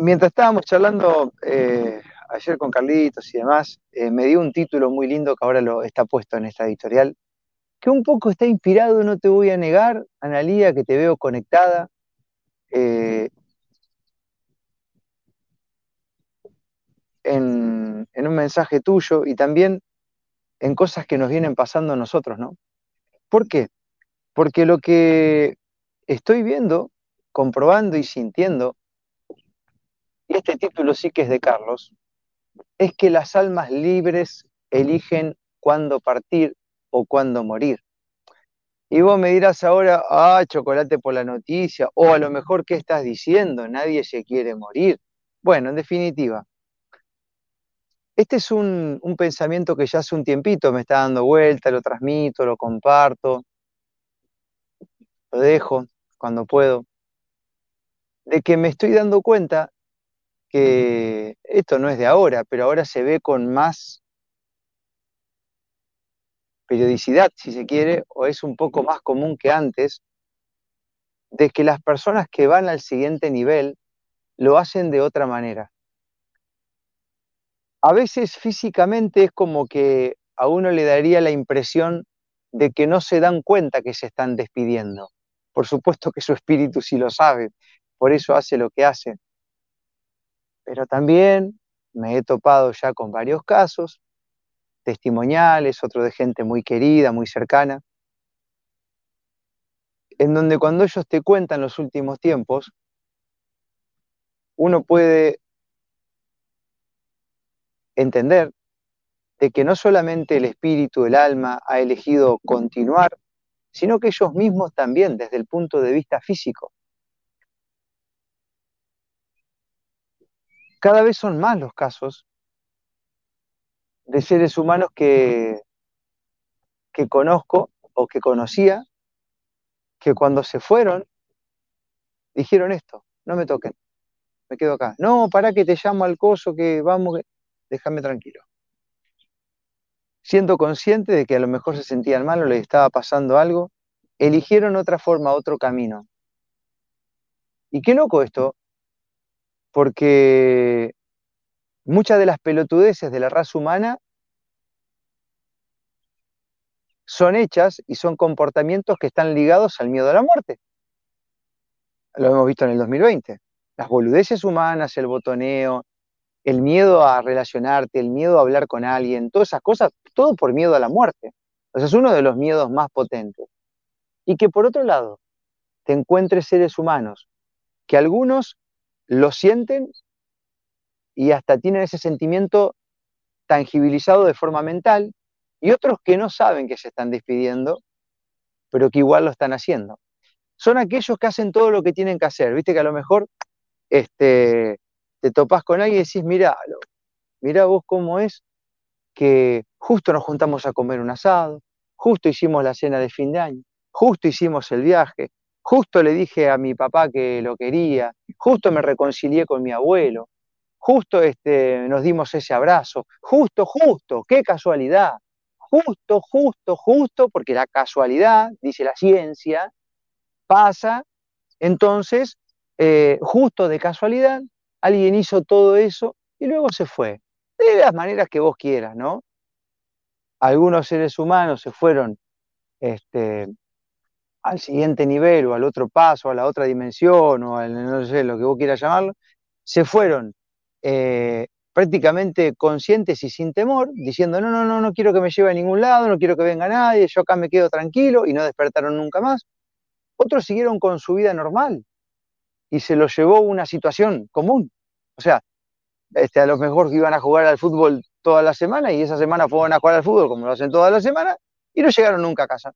mientras estábamos charlando eh, ayer con Carlitos y demás, eh, me dio un título muy lindo que ahora lo está puesto en esta editorial, que un poco está inspirado, no te voy a negar, Analía, que te veo conectada. Eh, en, en, un mensaje tuyo y también en cosas que nos vienen pasando a nosotros, ¿no? ¿Por qué? Porque lo que estoy viendo, comprobando y sintiendo y este título sí que es de Carlos, es que las almas libres eligen cuándo partir o cuándo morir. Y vos me dirás ahora, ah, chocolate por la noticia, o a lo mejor, ¿qué estás diciendo? Nadie se quiere morir. Bueno, en definitiva, este es un, un, pensamiento que ya hace un tiempito me está dando vuelta, lo transmito, lo comparto, lo dejo cuando puedo, de que me estoy dando cuenta que esto no es de ahora, pero ahora se ve con más periodicidad, si se quiere, o es un poco más común que antes, de que las personas que van al siguiente nivel lo hacen de otra manera. A veces físicamente es como que a uno le daría la impresión de que no se dan cuenta que se están despidiendo. Por supuesto que su espíritu sí lo sabe, por eso hace lo que hace pero también me he topado ya con varios casos, testimoniales, otro de gente muy querida, muy cercana, en donde cuando ellos te cuentan los últimos tiempos, uno puede entender de que no solamente el espíritu, el alma ha elegido continuar, sino que ellos mismos también desde el punto de vista físico. Cada vez son más los casos de seres humanos que, que conozco o que conocía, que cuando se fueron dijeron esto, no me toquen, me quedo acá. No, para que te llamo al coso, que vamos, déjame tranquilo. Siendo consciente de que a lo mejor se sentían mal o les estaba pasando algo, eligieron otra forma, otro camino. Y qué loco esto, porque muchas de las pelotudeces de la raza humana son hechas y son comportamientos que están ligados al miedo a la muerte. Lo hemos visto en el 2020. Las boludeces humanas, el botoneo, el miedo a relacionarte, el miedo a hablar con alguien, todas esas cosas, todo por miedo a la muerte. O sea, es uno de los miedos más potentes. Y que por otro lado, te encuentres seres humanos que algunos lo sienten y hasta tienen ese sentimiento tangibilizado de forma mental, y otros que no saben que se están despidiendo, pero que igual lo están haciendo. Son aquellos que hacen todo lo que tienen que hacer. Viste que a lo mejor este, te topas con alguien y decís, mira, mira vos cómo es que justo nos juntamos a comer un asado, justo hicimos la cena de fin de año, justo hicimos el viaje, Justo le dije a mi papá que lo quería, justo me reconcilié con mi abuelo, justo este, nos dimos ese abrazo, justo, justo, qué casualidad, justo, justo, justo, porque la casualidad, dice la ciencia, pasa, entonces, eh, justo de casualidad, alguien hizo todo eso y luego se fue, de las maneras que vos quieras, ¿no? Algunos seres humanos se fueron este, al siguiente nivel o al otro paso, a la otra dimensión o al, no sé, lo que vos quieras llamarlo, se fueron eh, prácticamente conscientes y sin temor, diciendo, no, no, no, no quiero que me lleve a ningún lado, no quiero que venga nadie, yo acá me quedo tranquilo y no despertaron nunca más. Otros siguieron con su vida normal y se los llevó una situación común. O sea, este, a lo mejor iban a jugar al fútbol toda la semana y esa semana fueron a jugar al fútbol como lo hacen toda la semana y no llegaron nunca a casa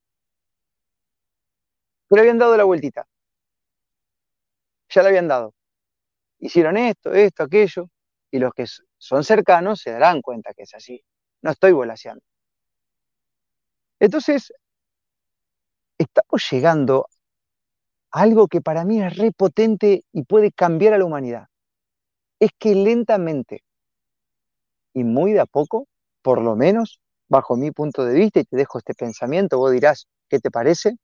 le habían dado la vueltita. Ya le habían dado. Hicieron esto, esto, aquello, y los que son cercanos se darán cuenta que es así. No estoy volaseando. Entonces, estamos llegando a algo que para mí es repotente y puede cambiar a la humanidad. Es que lentamente y muy de a poco, por lo menos bajo mi punto de vista, y te dejo este pensamiento, vos dirás, ¿qué te parece?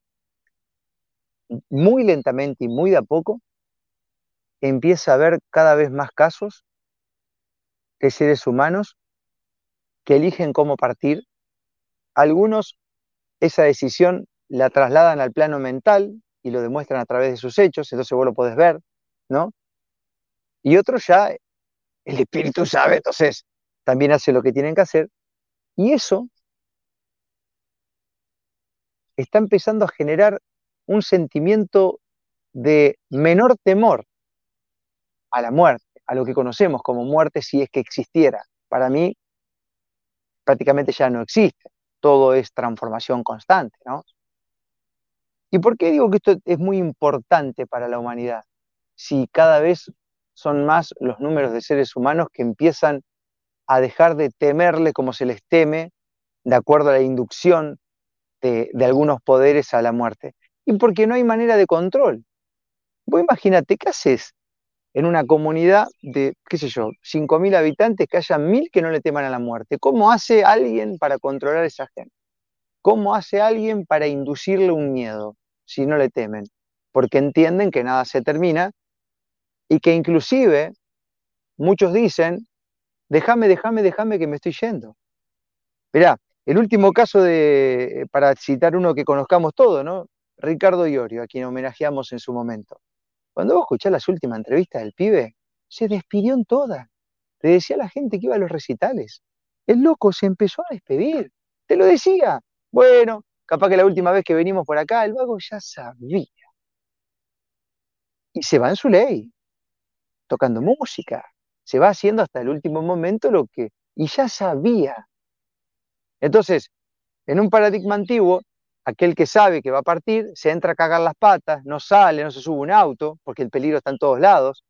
Muy lentamente y muy de a poco, empieza a haber cada vez más casos de seres humanos que eligen cómo partir. Algunos esa decisión la trasladan al plano mental y lo demuestran a través de sus hechos, entonces vos lo podés ver, ¿no? Y otros ya, el espíritu sabe, entonces también hace lo que tienen que hacer. Y eso está empezando a generar un sentimiento de menor temor a la muerte, a lo que conocemos como muerte si es que existiera. Para mí, prácticamente ya no existe. Todo es transformación constante, ¿no? ¿Y por qué digo que esto es muy importante para la humanidad? Si cada vez son más los números de seres humanos que empiezan a dejar de temerle como se les teme, de acuerdo a la inducción de, algunos poderes a la muerte. Y porque no hay manera de control. Vos imagínate, ¿qué haces en una comunidad de, qué sé yo, 5.000 habitantes, que haya mil que no le teman a la muerte? ¿Cómo hace alguien para controlar a esa gente? ¿Cómo hace alguien para inducirle un miedo si no le temen? Porque entienden que nada se termina y que inclusive muchos dicen, déjame, déjame, déjame que me estoy yendo. Mirá, el último caso de, para citar uno que conozcamos todos, ¿no? Ricardo Iorio, a quien homenajeamos en su momento. Cuando vos escuchás las últimas entrevistas del pibe, se despidió en todas. Le decía a la gente que iba a los recitales. El loco se empezó a despedir. Te lo decía. Bueno, capaz que la última vez que venimos por acá, el vago ya sabía. Y se va en su ley, tocando música. Se va haciendo hasta el último momento lo que... Y ya sabía entonces, en un paradigma antiguo, aquel que sabe que va a partir se entra a cagar las patas, no sale, no se sube un auto, porque el peligro está en todos lados,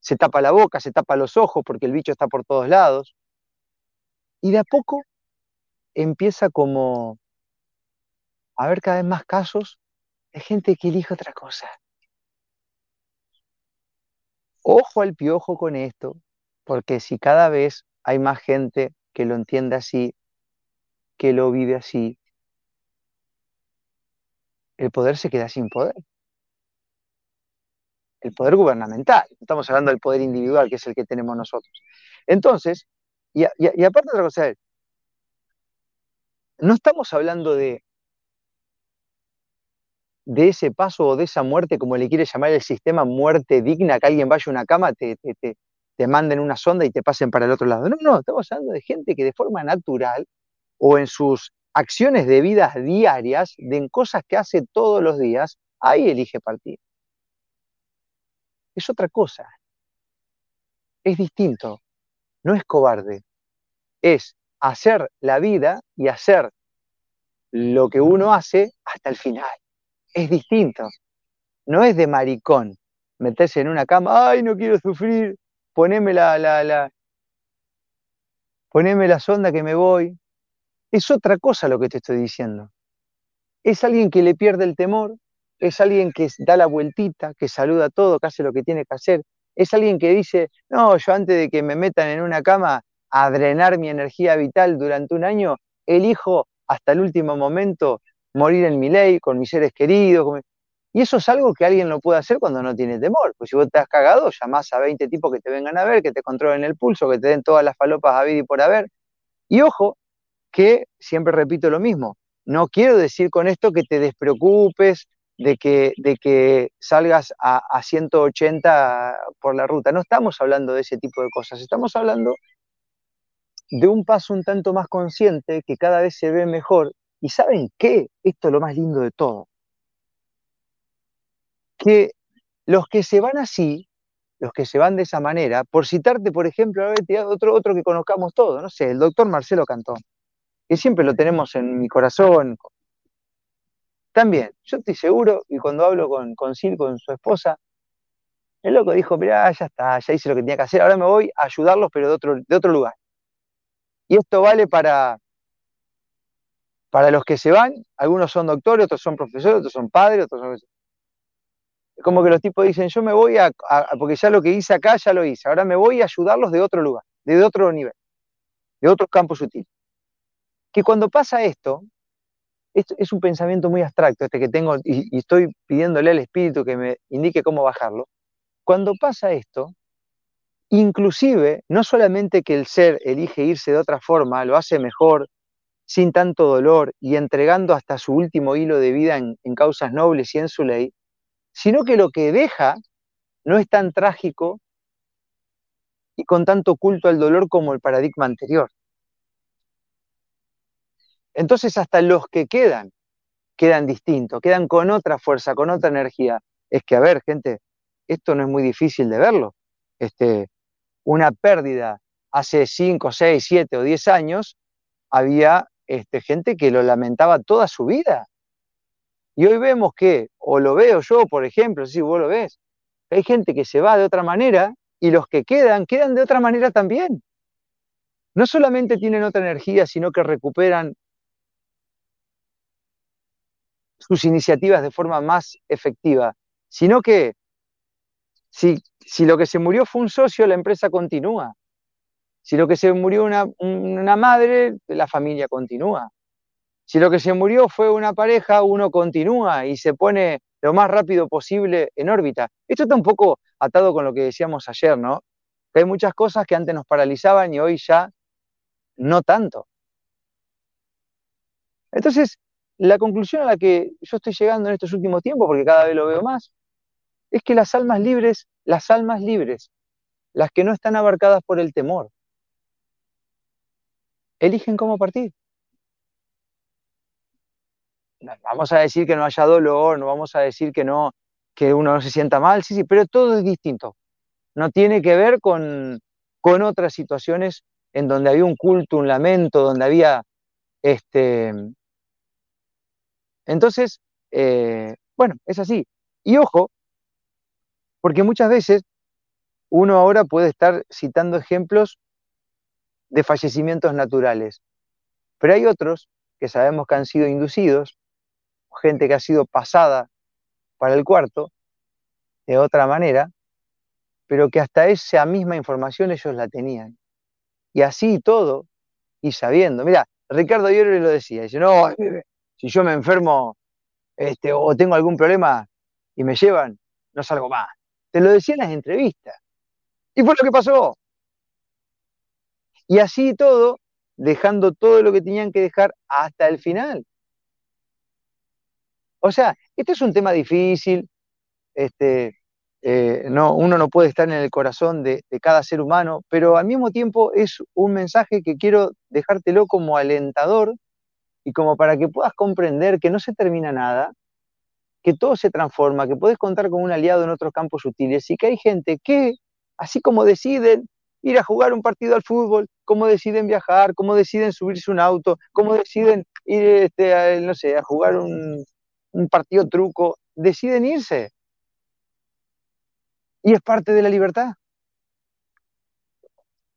se tapa la boca, se tapa los ojos, porque el bicho está por todos lados, y de a poco empieza como a haber cada vez más casos de gente que elige otra cosa. Ojo al piojo con esto, porque si cada vez hay más gente que lo entiende así, que lo vive así, el poder se queda sin poder. El poder gubernamental, estamos hablando del poder individual, que es el que tenemos nosotros. Entonces, y, aparte otra cosa, no estamos hablando de, ese paso o de esa muerte, como le quiere llamar el sistema, muerte digna, que alguien vaya a una cama, te manden una sonda y te pasen para el otro lado. No, no, estamos hablando de gente que de forma natural o en sus acciones de vidas diarias, de en cosas que hace todos los días, ahí elige partir. Es otra cosa. Es distinto. No es cobarde. Es hacer la vida y hacer lo que uno hace hasta el final. Es distinto. No es de maricón meterse en una cama, ay, no quiero sufrir, poneme la, la, la, poneme la sonda que me voy, es otra cosa lo que te estoy diciendo. Es alguien que le pierde el temor, es alguien que da la vueltita, que saluda a todo, que hace lo que tiene que hacer. Es alguien que dice, no, yo antes de que me metan en una cama a drenar mi energía vital durante un año, elijo hasta el último momento morir en mi ley, con mis seres queridos. Y eso es algo que alguien lo puede hacer cuando no tiene temor. Pues si vos te has cagado, llamás a 20 tipos que te vengan a ver, que te controlen el pulso, que te den todas las falopas a vida y por haber. Y ojo, que siempre repito lo mismo, no quiero decir con esto que te despreocupes de que, de que salgas a, a 180 por la ruta, no estamos hablando de ese tipo de cosas, estamos hablando de un paso un tanto más consciente que cada vez se ve mejor. ¿Y saben qué? Esto es lo más lindo de todo. Que los que se van así, los que se van de esa manera, por citarte, por ejemplo, otro, otro que conozcamos todos, no sé, el doctor Marcelo Cantón que siempre lo tenemos en mi corazón. También, yo estoy seguro, y cuando hablo con, con Sil, con su esposa, el loco dijo, mirá, ya está, ya hice lo que tenía que hacer, ahora me voy a ayudarlos, pero de otro, de otro lugar. Y esto vale para, para los que se van, algunos son doctores, otros son profesores, otros son padres, otros son... Como que los tipos dicen, yo me voy a, porque ya lo que hice acá, ya lo hice, ahora me voy a ayudarlos de otro lugar, de otro nivel, de otros campos sutiles que cuando pasa esto, es un pensamiento muy abstracto este que tengo y, estoy pidiéndole al espíritu que me indique cómo bajarlo. cuando pasa esto, inclusive, no solamente que el ser elige irse de otra forma, lo hace mejor, sin tanto dolor y entregando hasta su último hilo de vida en, causas nobles y en su ley, sino que lo que deja no es tan trágico y con tanto culto al dolor como el paradigma anterior. Entonces hasta los que quedan, quedan distintos, quedan con otra fuerza, con otra energía. Es que, a ver, gente, esto no es muy difícil de verlo. Este, una pérdida hace 5, 6, 7 o 10 años, había este, gente que lo lamentaba toda su vida. Y hoy vemos que, o lo veo yo, por ejemplo, si vos lo ves, hay gente que se va de otra manera y los que quedan, quedan de otra manera también. No solamente tienen otra energía, sino que recuperan sus iniciativas de forma más efectiva, sino que si, si lo que se murió fue un socio, la empresa continúa. Si lo que se murió una, una madre, la familia continúa. Si lo que se murió fue una pareja, uno continúa y se pone lo más rápido posible en órbita. Esto está un poco atado con lo que decíamos ayer, ¿no? Que hay muchas cosas que antes nos paralizaban y hoy ya no tanto. Entonces, la conclusión a la que yo estoy llegando en estos últimos tiempos, porque cada vez lo veo más, es que las almas libres, las almas libres, las que no están abarcadas por el temor, eligen cómo partir. No, vamos a decir que no haya dolor, no vamos a decir que no, que uno no se sienta mal, sí, sí, pero todo es distinto. No tiene que ver con, con otras situaciones en donde había un culto, un lamento, donde había este. Entonces, eh, bueno, es así. Y ojo, porque muchas veces uno ahora puede estar citando ejemplos de fallecimientos naturales. Pero hay otros que sabemos que han sido inducidos, gente que ha sido pasada para el cuarto de otra manera, pero que hasta esa misma información ellos la tenían. Y así todo, y sabiendo. Mira, Ricardo ayer lo decía, dice, no, si yo me enfermo este, o tengo algún problema y me llevan, no salgo más. Te lo decía en las entrevistas. Y fue lo que pasó. Y así todo, dejando todo lo que tenían que dejar hasta el final. O sea, este es un tema difícil, este, eh, no, uno no puede estar en el corazón de, de, cada ser humano, pero al mismo tiempo es un mensaje que quiero dejártelo como alentador y como para que puedas comprender que no se termina nada, que todo se transforma, que puedes contar con un aliado en otros campos sutiles y que hay gente que, así como deciden ir a jugar un partido al fútbol, cómo deciden viajar, cómo deciden subirse un auto, cómo deciden ir, este, a, no sé, a jugar un, un partido truco, deciden irse. Y es parte de la libertad.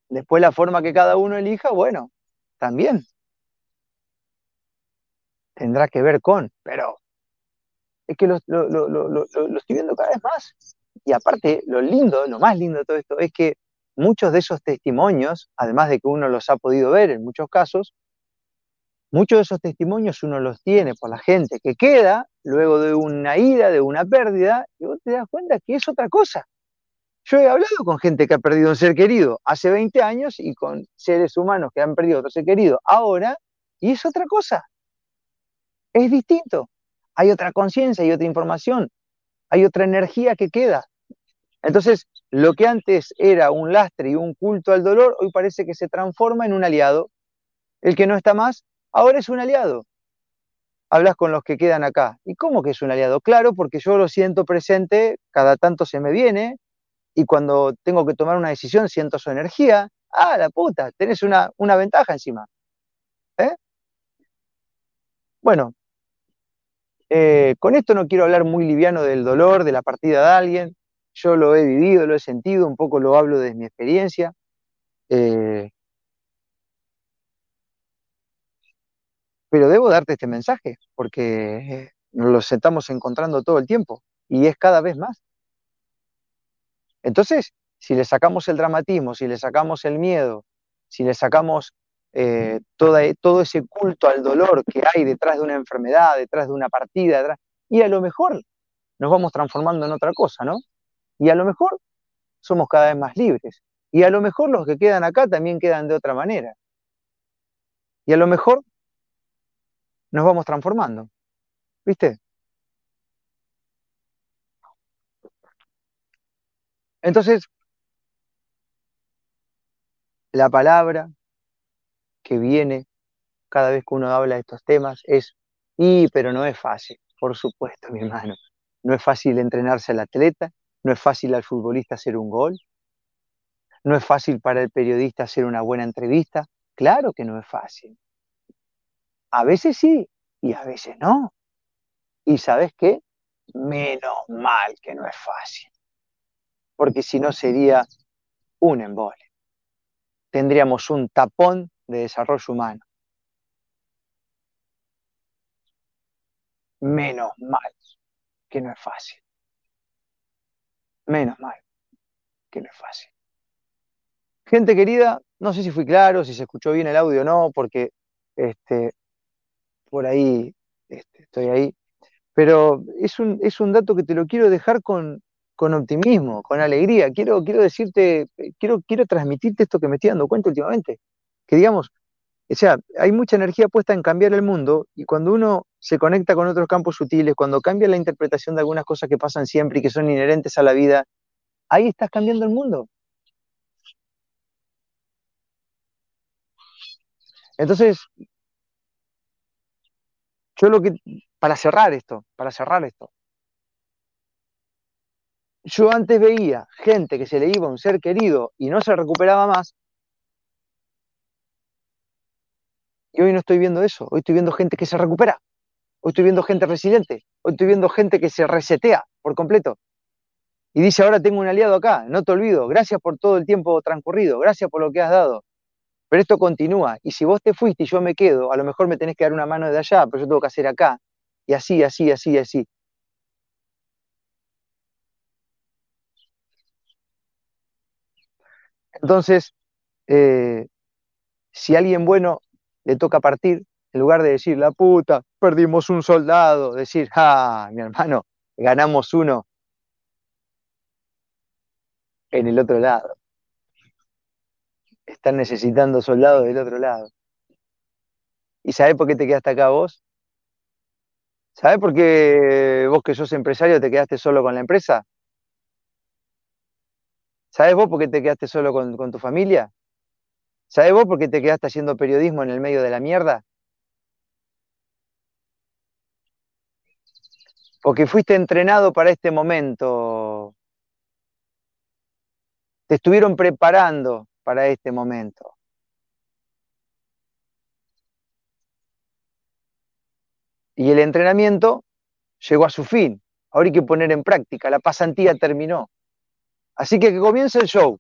Después la forma que cada uno elija, bueno, también tendrá que ver con, pero es que lo, lo, lo, lo, estoy viendo cada vez más. Y aparte, lo lindo, lo más lindo de todo esto es que muchos de esos testimonios, además de que uno los ha podido ver en muchos casos, muchos de esos testimonios uno los tiene por la gente que queda luego de una ira, de una pérdida, y vos te das cuenta que es otra cosa. Yo he hablado con gente que ha perdido un ser querido hace 20 años y con seres humanos que han perdido otro ser querido ahora, y es otra cosa. Es distinto. Hay otra conciencia, hay otra información, hay otra energía que queda. Entonces, lo que antes era un lastre y un culto al dolor, hoy parece que se transforma en un aliado. El que no está más, ahora es un aliado. Hablas con los que quedan acá. ¿Y cómo que es un aliado? Claro, porque yo lo siento presente, cada tanto se me viene, y cuando tengo que tomar una decisión siento su energía. Ah, la puta, tenés una, una ventaja encima. ¿Eh? Bueno, eh, con esto no quiero hablar muy liviano del dolor, de la partida de alguien yo lo he vivido, lo he sentido, un poco lo hablo desde mi experiencia. Eh, pero debo darte este mensaje, porque nos lo estamos encontrando todo el tiempo y es cada vez más. Entonces, si le sacamos el dramatismo, si le sacamos el miedo, si le sacamos eh, todo ese culto al dolor que hay detrás de una enfermedad, detrás de una partida, y a lo mejor nos vamos transformando en otra cosa, ¿no? Y a lo mejor somos cada vez más libres. Y a lo mejor los que quedan acá también quedan de otra manera. Y a lo mejor nos vamos transformando. ¿Viste? Entonces, la palabra viene cada vez que uno habla de estos temas es, y, pero no es fácil, por supuesto, mi hermano. No es fácil entrenarse al atleta, no es fácil al futbolista hacer un gol, no es fácil para el periodista hacer una buena entrevista. Claro que no es fácil. A veces sí y a veces no. ¿Y sabes qué? Menos mal que no es fácil. Porque si no sería un embole. Tendríamos un tapón de desarrollo humano. Menos mal que no es fácil. Menos mal que no es fácil. Gente querida, no sé si fui claro, si se escuchó bien el audio o no, porque este, por ahí este, estoy ahí. Pero es un, es un dato que te lo quiero dejar con, con optimismo, con alegría. Quiero, quiero decirte, quiero, quiero transmitirte esto que me estoy dando cuenta últimamente. Que digamos, o sea, hay mucha energía puesta en cambiar el mundo y cuando uno se conecta con otros campos sutiles, cuando cambia la interpretación de algunas cosas que pasan siempre y que son inherentes a la vida, ahí estás cambiando el mundo. Entonces, yo lo que, para cerrar esto, para cerrar esto, yo antes veía gente que se le iba un ser querido y no se recuperaba más, y hoy no estoy viendo eso, hoy estoy viendo gente que se recupera, hoy estoy viendo gente resiliente, hoy estoy viendo gente que se resetea por completo. Y dice, ahora tengo un aliado acá, no te olvido, gracias por todo el tiempo transcurrido, gracias por lo que has dado. Pero esto continúa, y si vos te fuiste y yo me quedo, a lo mejor me tenés que dar una mano de allá, pero yo tengo que hacer acá, y así, así, así, así. Entonces, eh, si alguien bueno le toca partir, en lugar de decir, la puta, perdimos un soldado, decir, ah, mi hermano, ganamos uno en el otro lado. Están necesitando soldados del otro lado. ¿Y sabés por qué te quedaste acá vos? ¿Sabés por qué vos que sos empresario te quedaste solo con la empresa? ¿Sabés vos por qué te quedaste solo con, con tu familia? ¿Sabés vos por qué te quedaste haciendo periodismo en el medio de la mierda? Porque fuiste entrenado para este momento. Te estuvieron preparando para este momento. Y el entrenamiento llegó a su fin. Ahora hay que poner en práctica. La pasantía terminó. Así que que comience el show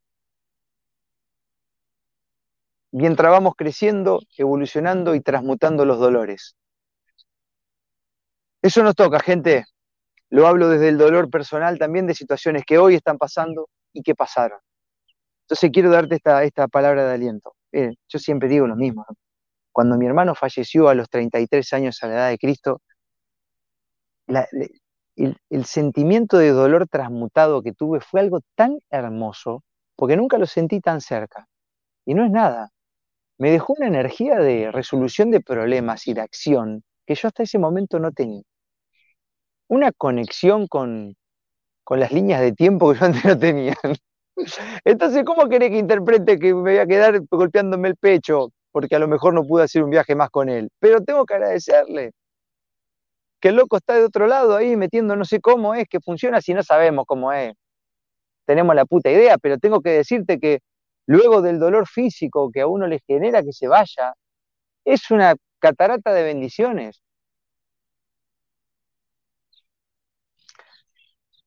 mientras vamos creciendo, evolucionando y transmutando los dolores. Eso nos toca, gente. Lo hablo desde el dolor personal también de situaciones que hoy están pasando y que pasaron. Entonces quiero darte esta, esta palabra de aliento. yo siempre digo lo mismo. Cuando mi hermano falleció a los 33 años a la edad de Cristo, el, el sentimiento de dolor transmutado que tuve fue algo tan hermoso, porque nunca lo sentí tan cerca. Y no es nada, me dejó una energía de resolución de problemas y de acción que yo hasta ese momento no tenía. Una conexión con, las líneas de tiempo que yo antes no tenía. Entonces, ¿cómo querés que interprete que me voy a quedar golpeándome el pecho? Porque a lo mejor no pude hacer un viaje más con él. Pero tengo que agradecerle. Que el loco está de otro lado ahí metiendo no sé cómo es, que funciona si no sabemos cómo es. Tenemos la puta idea, pero tengo que decirte que luego del dolor físico que a uno le genera que se vaya, es una catarata de bendiciones.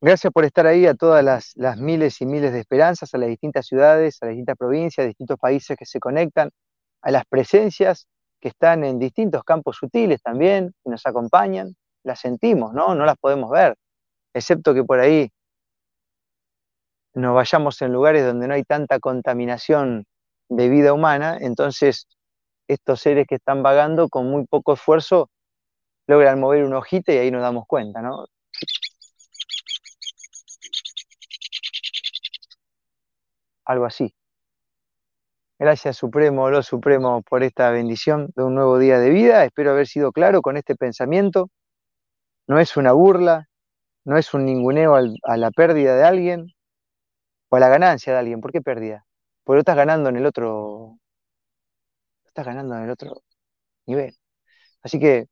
Gracias por estar ahí a todas las, miles y miles de esperanzas, a las distintas ciudades, a las distintas provincias, a distintos países que se conectan, a las presencias que están en distintos campos sutiles también, que nos acompañan, las sentimos, ¿no? No las podemos ver, excepto que por ahí nos vayamos en lugares donde no hay tanta contaminación de vida humana, entonces estos seres que están vagando con muy poco esfuerzo logran mover un ojito y ahí nos damos cuenta, ¿no? algo así. Gracias Supremo, lo Supremo, por esta bendición de un nuevo día de vida. Espero haber sido claro con este pensamiento. No es una burla, no es un ninguneo a la pérdida de alguien o a la ganancia de alguien. ¿Por qué pérdida? Porque lo estás ganando en el otro, estás ganando en el otro nivel. Así que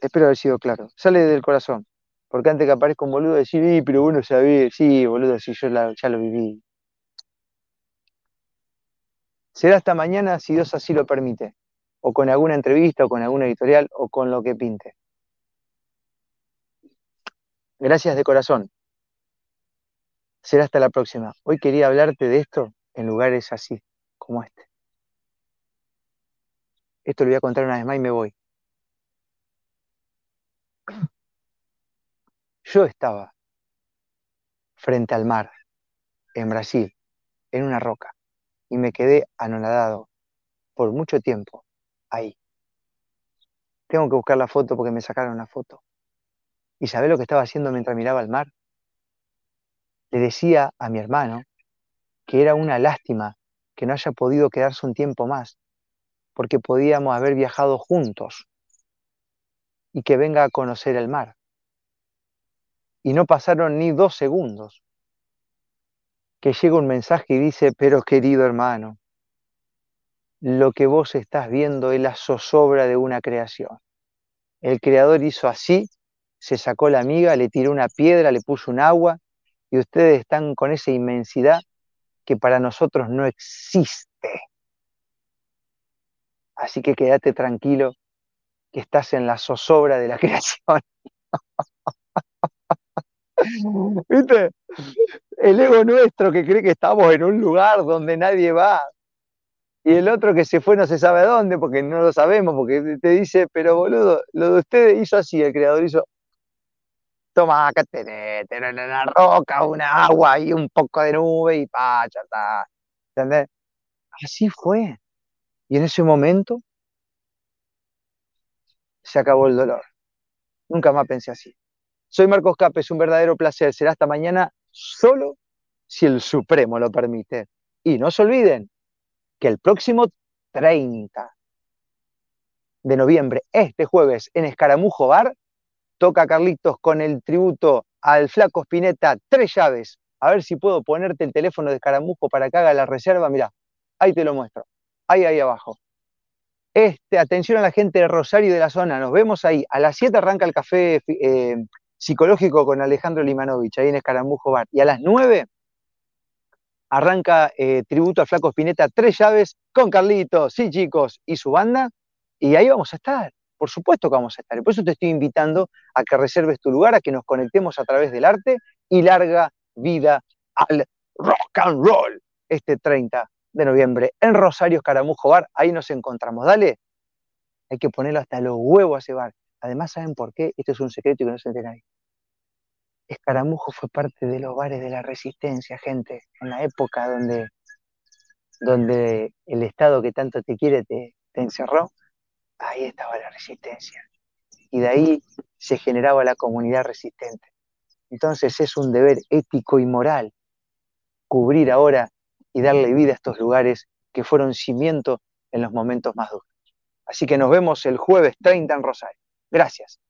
espero haber sido claro. Sale del corazón. Porque antes que aparezca un boludo decir, pero bueno sabía, sí, boludo, si yo ya lo viví. Será hasta mañana si Dios así lo permite, o con alguna entrevista, o con alguna editorial, o con lo que pinte. Gracias de corazón. Será hasta la próxima. Hoy quería hablarte de esto en lugares así, como este. Esto lo voy a contar una vez más y me voy. Yo estaba frente al mar, en Brasil, en una roca, y me quedé anonadado por mucho tiempo ahí. Tengo que buscar la foto porque me sacaron la foto. ¿Y sabés lo que estaba haciendo mientras miraba al mar? Le decía a mi hermano que era una lástima que no haya podido quedarse un tiempo más, porque podíamos haber viajado juntos y que venga a conocer el mar. Y no pasaron ni dos segundos que llega un mensaje y dice, pero querido hermano, lo que vos estás viendo es la zozobra de una creación. El creador hizo así, se sacó la miga, le tiró una piedra, le puso un agua, y ustedes están con esa inmensidad que para nosotros no existe. Así que quédate tranquilo que estás en la zozobra de la creación. ¿Viste? El ego nuestro que cree que estamos en un lugar donde nadie va. Y el otro que se fue no se sabe a dónde, porque no lo sabemos, porque te dice, pero boludo, lo de ustedes hizo así, el creador hizo, toma, acá tenés, tenés una roca, una agua y un poco de nube y pa, ya está. ¿Entendés? Así fue. Y en ese momento se acabó el dolor. Nunca más pensé así. Soy Marcos Capes, un verdadero placer. Será hasta mañana solo si el Supremo lo permite. Y no se olviden que el próximo 30 de noviembre, este jueves, en Escaramujo Bar, toca Carlitos con el tributo al Flaco Spinetta, tres llaves. A ver si puedo ponerte el teléfono de Escaramujo para que haga la reserva. Mirá, ahí te lo muestro. Ahí, ahí abajo. Este, atención a la gente de Rosario y de la zona. Nos vemos ahí. A las 7 arranca el café eh, psicológico con Alejandro Limanovich, ahí en Escaramujo Bar. Y a las 9 arranca eh, tributo al Flaco Spinetta, tres llaves con Carlitos, sí chicos, y su banda. Y ahí vamos a estar. Por supuesto que vamos a estar. Y por eso te estoy invitando a que reserves tu lugar, a que nos conectemos a través del arte y larga vida al rock and roll este 30 de noviembre en Rosario Escaramujo Bar. Ahí nos encontramos. Dale, hay que ponerlo hasta los huevos a ese bar. Además, ¿saben por qué? Esto es un secreto y que no se entera ahí. Escaramujo fue parte de los bares de la resistencia, gente, en la época donde, donde el Estado que tanto te quiere te, te encerró, ahí estaba la resistencia. Y de ahí se generaba la comunidad resistente. Entonces es un deber ético y moral cubrir ahora y darle vida a estos lugares que fueron cimiento en los momentos más duros. Así que nos vemos el jueves 30 en Rosario. Gracias.